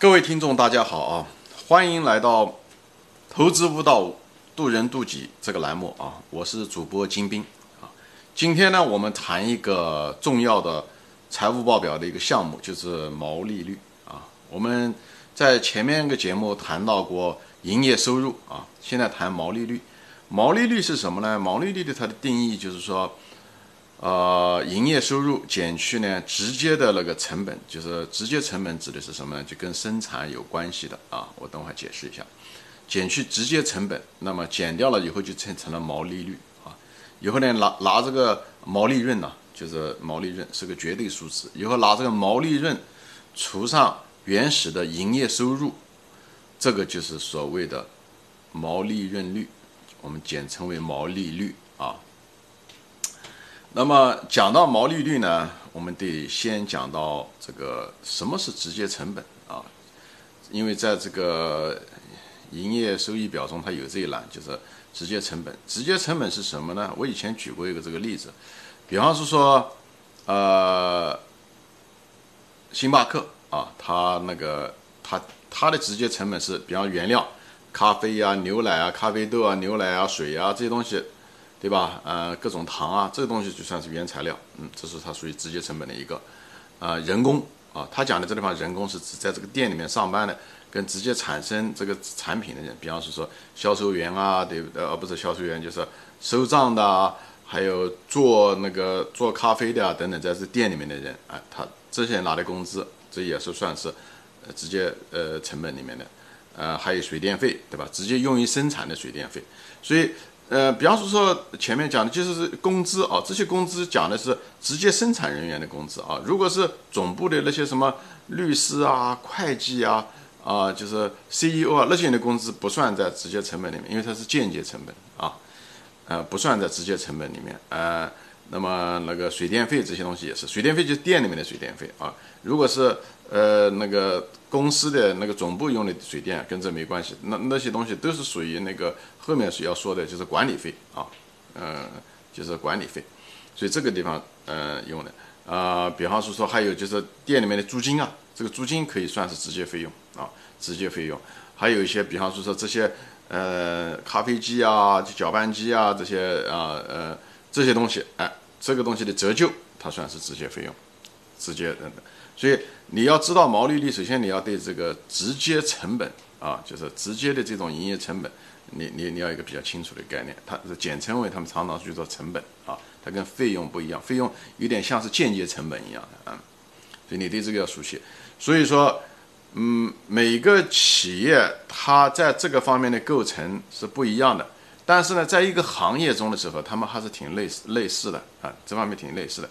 各位听众，大家好啊！欢迎来到《投资悟道，渡人渡己》这个栏目啊！我是主播金兵啊。今天呢，我们谈一个重要的财务报表的一个项目，就是毛利率啊。我们在前面一个节目谈到过营业收入啊，现在谈毛利率。毛利率是什么呢？毛利率的它的定义就是说。呃，营业收入减去呢，直接的那个成本，就是直接成本指的是什么呢？就跟生产有关系的啊。我等会解释一下，减去直接成本，那么减掉了以后就成成了毛利率啊。以后呢，拿拿这个毛利润呢，就是毛利润是个绝对数字。以后拿这个毛利润除上原始的营业收入，这个就是所谓的毛利润率，我们简称为毛利率啊。那么讲到毛利率呢，我们得先讲到这个什么是直接成本啊？因为在这个营业收益表中，它有这一栏，就是直接成本。直接成本是什么呢？我以前举过一个这个例子，比方是说，呃，星巴克啊，它那个它它的直接成本是，比方原料，咖啡呀、牛奶啊、咖啡豆啊、牛奶啊、水啊这些东西。对吧？呃，各种糖啊，这个东西就算是原材料，嗯，这是它属于直接成本的一个，呃，人工啊，他讲的这地方人工是指在这个店里面上班的，跟直接产生这个产品的人，比方是说销售员啊，对呃？不是销售员，就是收账的，还有做那个做咖啡的啊等等，在这店里面的人啊，他这些人拿的工资，这也是算是呃直接呃成本里面的，呃，还有水电费，对吧？直接用于生产的水电费，所以。呃，比方说说前面讲的就是工资啊，这些工资讲的是直接生产人员的工资啊。如果是总部的那些什么律师啊、会计啊、啊，就是 CEO 啊那些人的工资不算在直接成本里面，因为它是间接成本啊，呃，不算在直接成本里面。呃，那么那个水电费这些东西也是，水电费就是店里面的水电费啊。如果是呃那个。公司的那个总部用的水电跟这没关系，那那些东西都是属于那个后面是要说的，就是管理费啊，嗯，就是管理费，所以这个地方呃用的啊，比方说说还有就是店里面的租金啊，这个租金可以算是直接费用啊，直接费用，还有一些比方说说这些呃咖啡机啊、搅拌机啊这些啊呃这些东西，哎，这个东西的折旧它算是直接费用，直接等等。所以你要知道毛利率，首先你要对这个直接成本啊，就是直接的这种营业成本，你你你要一个比较清楚的概念。它是简称为他们常常去做成本啊，它跟费用不一样，费用有点像是间接成本一样的啊，所以你对这个要熟悉。所以说，嗯，每个企业它在这个方面的构成是不一样的，但是呢，在一个行业中的时候，他们还是挺类似类似的啊，这方面挺类似的。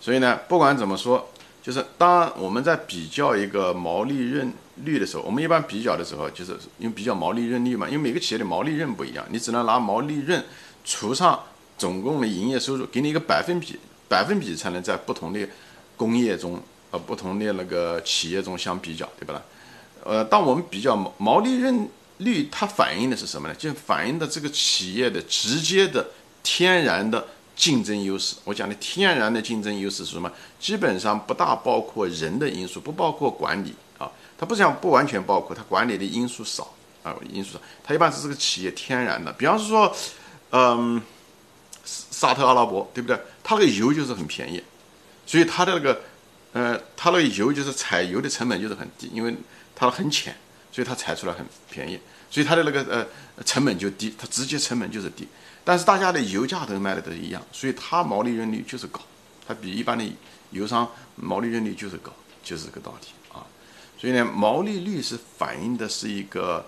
所以呢，不管怎么说。就是当我们在比较一个毛利润率的时候，我们一般比较的时候，就是因为比较毛利润率嘛，因为每个企业的毛利润不一样，你只能拿毛利润除上总共的营业收入，给你一个百分比，百分比才能在不同的工业中，呃，不同的那个企业中相比较，对吧？呃，当我们比较毛毛利润率，它反映的是什么呢？就反映的这个企业的直接的天然的。竞争优势，我讲的天然的竞争优势是什么？基本上不大包括人的因素，不包括管理啊。它不讲不完全包括，它管理的因素少啊，因素少。它一般是这个企业天然的，比方说，嗯，沙特阿拉伯，对不对？它那个油就是很便宜，所以它的那个，呃，它那个油就是采油的成本就是很低，因为它很浅，所以它采出来很便宜，所以它的那个呃成本就低，它直接成本就是低。但是大家的油价都卖的都一样，所以它毛利润率就是高，它比一般的油商毛利润率就是高，就是这个道理啊。所以呢，毛利率是反映的是一个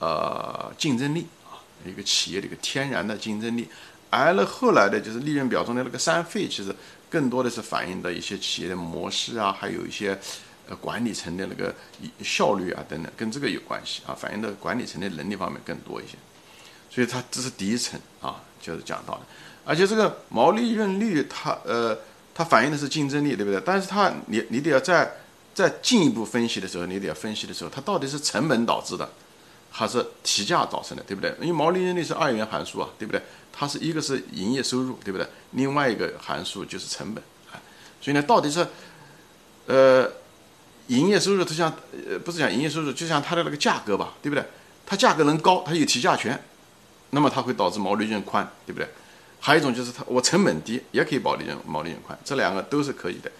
呃竞争力啊，一个企业的一个天然的竞争力。而了后来的就是利润表中的那个三费，其实更多的是反映的一些企业的模式啊，还有一些管理层的那个效率啊等等，跟这个有关系啊，反映的管理层的能力方面更多一些。所以它这是第一层啊，就是讲到的，而且这个毛利润率，它呃，它反映的是竞争力，对不对？但是它你你得要在在进一步分析的时候，你得要分析的时候，它到底是成本导致的，还是提价造成的，对不对？因为毛利润率是二元函数啊，对不对？它是一个是营业收入，对不对？另外一个函数就是成本啊，所以呢，到底是呃营业收入，它像呃不是讲营业收入，就像它的那个价格吧，对不对？它价格能高，它有提价权，那么它会导致毛利润宽，对不对？还有一种就是它我成本低，也可以保利润毛利润宽，这两个都是可以的。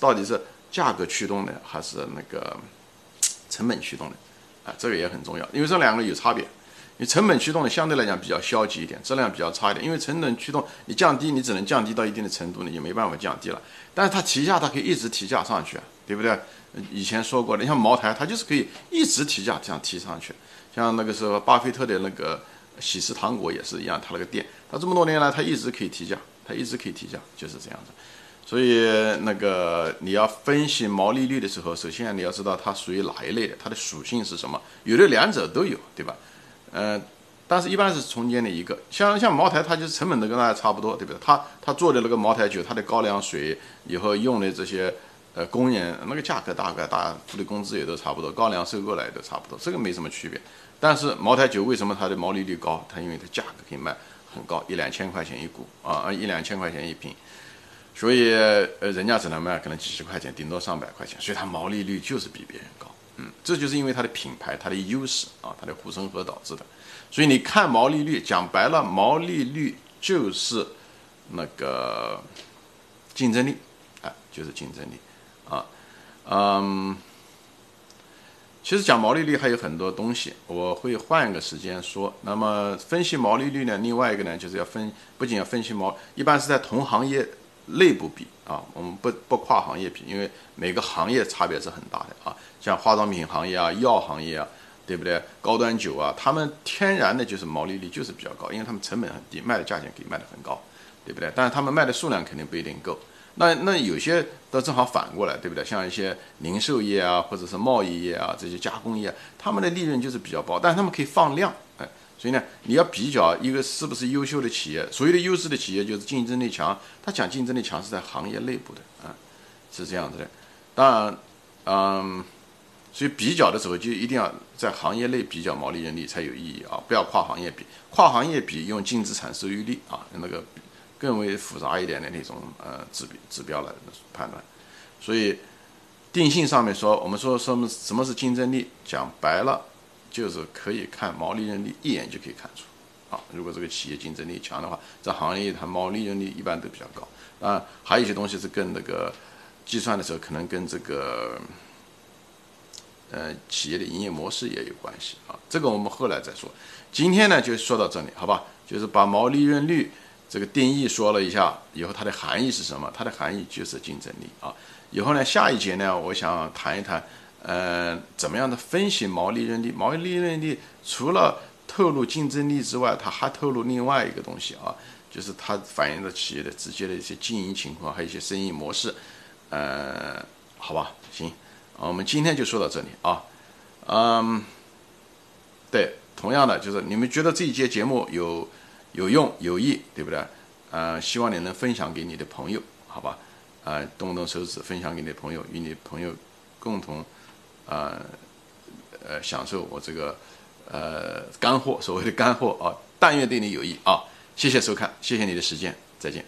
到底是价格驱动的还是那个成本驱动的？啊，这个也很重要，因为这两个有差别。你成本驱动的相对来讲比较消极一点，质量比较差一点。因为成本驱动你降低，你只能降低到一定的程度，你就没办法降低了。但是它提价，它可以一直提价上去，对不对？以前说过的，像茅台，它就是可以一直提价这样提上去。像那个时候巴菲特的那个喜事糖果也是一样，他那个店，他这么多年来他一直可以提价，他一直可以提价，就是这样子。所以那个你要分析毛利率的时候，首先你要知道它属于哪一类的，它的属性是什么？有的两者都有，对吧？呃，但是一般是中间的一个。像像茅台，它就是成本都跟大家差不多，对不对？它它做的那个茅台酒，它的高粱水以后用的这些呃工人那个价格大概大付的工资也都差不多，高粱收购来的差不多，这个没什么区别。但是茅台酒为什么它的毛利率高？它因为它价格可以卖很高，一两千块钱一股啊，一两千块钱一瓶。所以，呃，人家只能卖可能几十块钱，顶多上百块钱，所以它毛利率就是比别人。这就是因为它的品牌、它的优势啊，它的护城河导致的。所以你看毛利率，讲白了，毛利率就是那个竞争力，哎，就是竞争力啊。嗯，其实讲毛利率还有很多东西，我会换一个时间说。那么分析毛利率呢，另外一个呢，就是要分，不仅要分析毛，一般是在同行业。内部比啊，我们不不跨行业比，因为每个行业差别是很大的啊。像化妆品行业啊、药行业啊，对不对？高端酒啊，他们天然的就是毛利率就是比较高，因为他们成本很低，卖的价钱可以卖得很高，对不对？但是他们卖的数量肯定不一定够。那那有些都正好反过来，对不对？像一些零售业啊，或者是贸易业啊，这些加工业，他们的利润就是比较高，但是他们可以放量，哎。所以呢，你要比较一个是不是优秀的企业，所谓的优势的企业就是竞争力强。他讲竞争力强是在行业内部的啊，是这样子的。当然，嗯，所以比较的时候就一定要在行业内比较毛利润率才有意义啊，不要跨行业比。跨行业比用净资产收益率啊，那个更为复杂一点的那种呃指指标来判断。所以定性上面说，我们说什么什么是竞争力，讲白了。就是可以看毛利润率，一眼就可以看出，啊，如果这个企业竞争力强的话，这行业它毛利润率一般都比较高。啊，还有一些东西是跟那个计算的时候，可能跟这个呃企业的营业模式也有关系啊。这个我们后来再说。今天呢就说到这里，好吧？就是把毛利润率这个定义说了一下，以后它的含义是什么？它的含义就是竞争力啊。以后呢，下一节呢，我想谈一谈。呃，怎么样的分析毛利润率？毛利润率除了透露竞争力之外，它还透露另外一个东西啊，就是它反映了企业的直接的一些经营情况，还有一些生意模式。呃，好吧，行，我们今天就说到这里啊。嗯，对，同样的就是你们觉得这一节节目有有用有益，对不对？呃，希望你能分享给你的朋友，好吧？啊，动动手指分享给你的朋友，与你朋友共同。呃，呃，享受我这个呃干货，所谓的干货啊，但愿对你有益啊！谢谢收看，谢谢你的时间，再见。